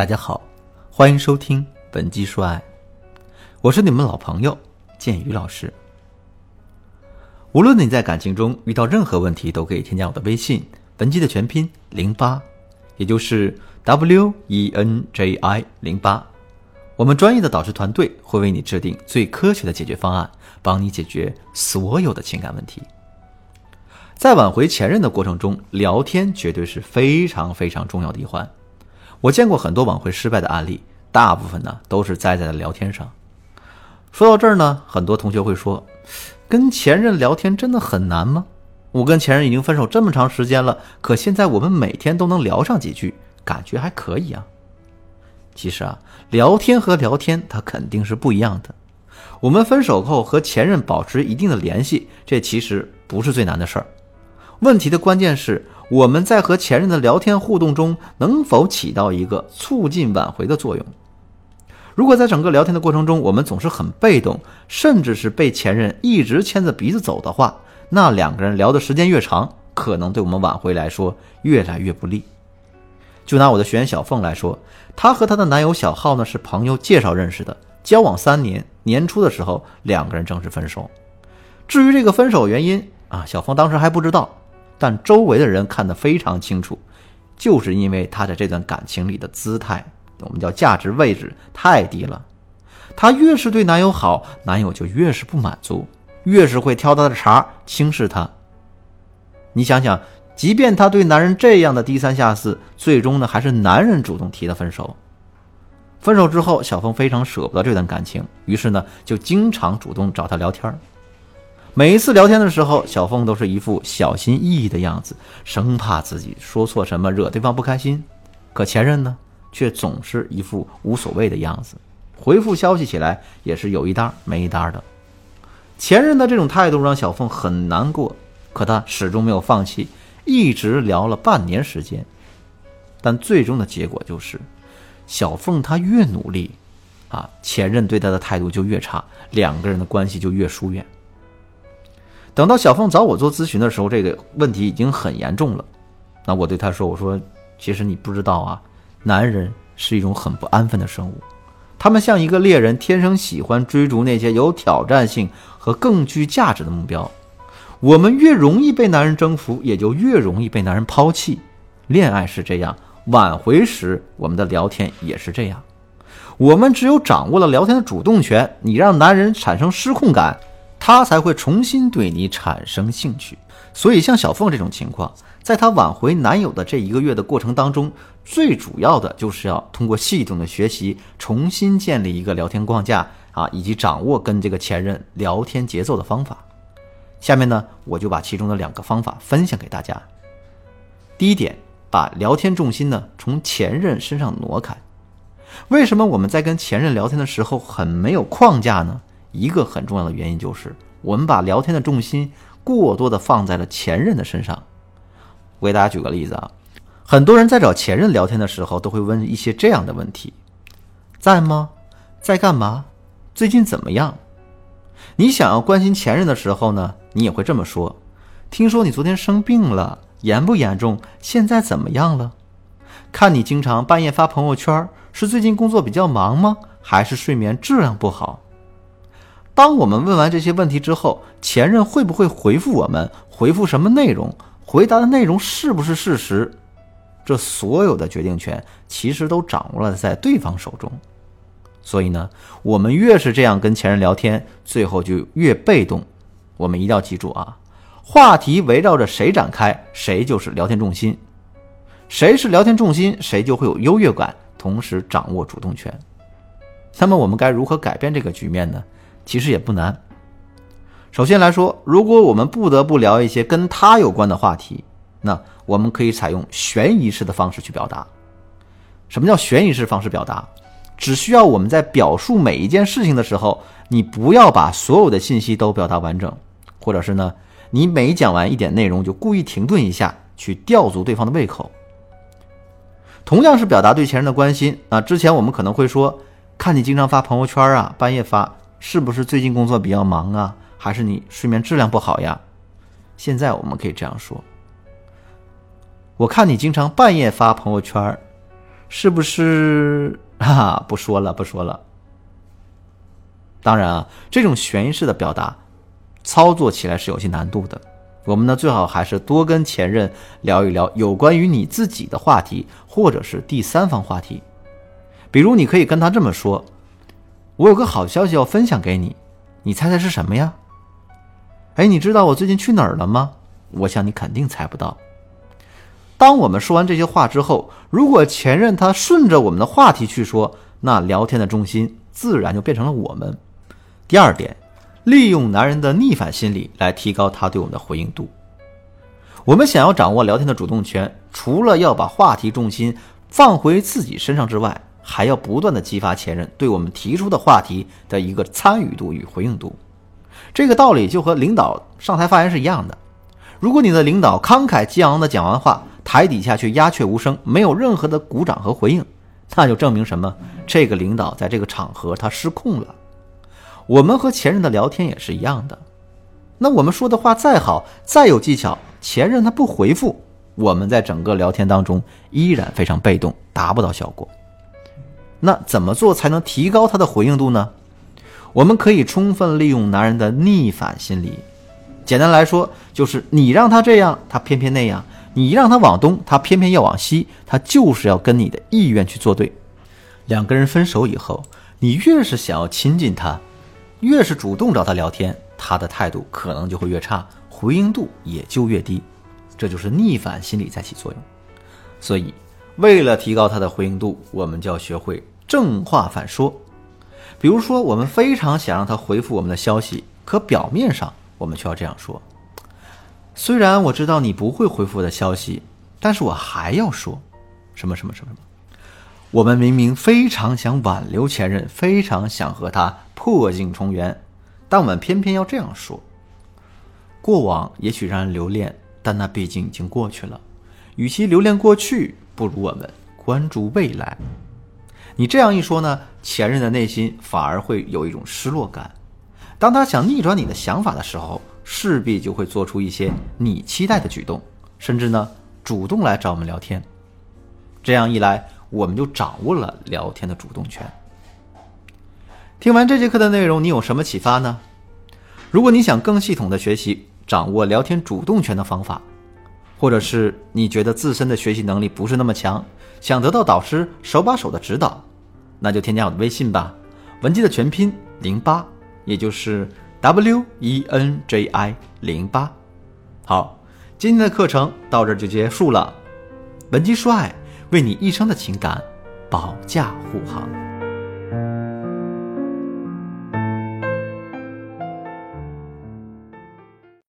大家好，欢迎收听本期说爱，我是你们老朋友建宇老师。无论你在感情中遇到任何问题，都可以添加我的微信，本期的全拼零八，也就是 W E N J I 零八。我们专业的导师团队会为你制定最科学的解决方案，帮你解决所有的情感问题。在挽回前任的过程中，聊天绝对是非常非常重要的一环。我见过很多挽回失败的案例，大部分呢都是栽在了聊天上。说到这儿呢，很多同学会说，跟前任聊天真的很难吗？我跟前任已经分手这么长时间了，可现在我们每天都能聊上几句，感觉还可以啊。其实啊，聊天和聊天它肯定是不一样的。我们分手后和前任保持一定的联系，这其实不是最难的事儿。问题的关键是。我们在和前任的聊天互动中，能否起到一个促进挽回的作用？如果在整个聊天的过程中，我们总是很被动，甚至是被前任一直牵着鼻子走的话，那两个人聊的时间越长，可能对我们挽回来说越来越不利。就拿我的学员小凤来说，她和她的男友小浩呢是朋友介绍认识的，交往三年，年初的时候两个人正式分手。至于这个分手原因啊，小凤当时还不知道。但周围的人看得非常清楚，就是因为他在这段感情里的姿态，我们叫价值位置太低了。她越是对男友好，男友就越是不满足，越是会挑她的茬，轻视她。你想想，即便她对男人这样的低三下四，最终呢还是男人主动提的分手。分手之后，小峰非常舍不得这段感情，于是呢就经常主动找他聊天儿每一次聊天的时候，小凤都是一副小心翼翼的样子，生怕自己说错什么惹对方不开心。可前任呢，却总是一副无所谓的样子，回复消息起来也是有一搭没一搭的。前任的这种态度让小凤很难过，可她始终没有放弃，一直聊了半年时间。但最终的结果就是，小凤她越努力，啊，前任对她的态度就越差，两个人的关系就越疏远。等到小凤找我做咨询的时候，这个问题已经很严重了。那我对她说：“我说，其实你不知道啊，男人是一种很不安分的生物，他们像一个猎人，天生喜欢追逐那些有挑战性和更具价值的目标。我们越容易被男人征服，也就越容易被男人抛弃。恋爱是这样，挽回时我们的聊天也是这样。我们只有掌握了聊天的主动权，你让男人产生失控感。”他才会重新对你产生兴趣，所以像小凤这种情况，在她挽回男友的这一个月的过程当中，最主要的就是要通过系统的学习，重新建立一个聊天框架啊，以及掌握跟这个前任聊天节奏的方法。下面呢，我就把其中的两个方法分享给大家。第一点，把聊天重心呢从前任身上挪开。为什么我们在跟前任聊天的时候很没有框架呢？一个很重要的原因就是，我们把聊天的重心过多的放在了前任的身上。我给大家举个例子啊，很多人在找前任聊天的时候，都会问一些这样的问题：在吗？在干嘛？最近怎么样？你想要关心前任的时候呢，你也会这么说：听说你昨天生病了，严不严重？现在怎么样了？看你经常半夜发朋友圈，是最近工作比较忙吗？还是睡眠质量不好？当我们问完这些问题之后，前任会不会回复我们？回复什么内容？回答的内容是不是事实？这所有的决定权其实都掌握了在对方手中。所以呢，我们越是这样跟前任聊天，最后就越被动。我们一定要记住啊，话题围绕着谁展开，谁就是聊天重心。谁是聊天重心，谁就会有优越感，同时掌握主动权。那么我们该如何改变这个局面呢？其实也不难。首先来说，如果我们不得不聊一些跟他有关的话题，那我们可以采用悬疑式的方式去表达。什么叫悬疑式方式表达？只需要我们在表述每一件事情的时候，你不要把所有的信息都表达完整，或者是呢，你每讲完一点内容就故意停顿一下，去吊足对方的胃口。同样是表达对前任的关心啊，之前我们可能会说，看你经常发朋友圈啊，半夜发。是不是最近工作比较忙啊？还是你睡眠质量不好呀？现在我们可以这样说：我看你经常半夜发朋友圈，是不是？哈，不说了，不说了。当然啊，这种悬疑式的表达，操作起来是有些难度的。我们呢，最好还是多跟前任聊一聊有关于你自己的话题，或者是第三方话题。比如，你可以跟他这么说：“我有个好消息要分享给你，你猜猜是什么呀？”哎，你知道我最近去哪儿了吗？我想你肯定猜不到。当我们说完这些话之后，如果前任他顺着我们的话题去说，那聊天的重心自然就变成了我们。第二点。利用男人的逆反心理来提高他对我们的回应度。我们想要掌握聊天的主动权，除了要把话题重心放回自己身上之外，还要不断的激发前任对我们提出的话题的一个参与度与回应度。这个道理就和领导上台发言是一样的。如果你的领导慷慨激昂的讲完话，台底下却鸦雀无声，没有任何的鼓掌和回应，那就证明什么？这个领导在这个场合他失控了。我们和前任的聊天也是一样的，那我们说的话再好，再有技巧，前任他不回复，我们在整个聊天当中依然非常被动，达不到效果。那怎么做才能提高他的回应度呢？我们可以充分利用男人的逆反心理。简单来说，就是你让他这样，他偏偏那样；你让他往东，他偏偏要往西，他就是要跟你的意愿去作对。两个人分手以后，你越是想要亲近他。越是主动找他聊天，他的态度可能就会越差，回应度也就越低，这就是逆反心理在起作用。所以，为了提高他的回应度，我们就要学会正话反说。比如说，我们非常想让他回复我们的消息，可表面上我们却要这样说：虽然我知道你不会回复我的消息，但是我还要说什么什么什么什么。我们明明非常想挽留前任，非常想和他破镜重圆，但我们偏偏要这样说。过往也许让人留恋，但那毕竟已经过去了。与其留恋过去，不如我们关注未来。你这样一说呢，前任的内心反而会有一种失落感。当他想逆转你的想法的时候，势必就会做出一些你期待的举动，甚至呢，主动来找我们聊天。这样一来，我们就掌握了聊天的主动权。听完这节课的内容，你有什么启发呢？如果你想更系统的学习掌握聊天主动权的方法，或者是你觉得自身的学习能力不是那么强，想得到导师手把手的指导，那就添加我的微信吧，文姬的全拼零八，也就是 W E N J I 零八。好，今天的课程到这就结束了，文姬说爱。为你一生的情感保驾护航。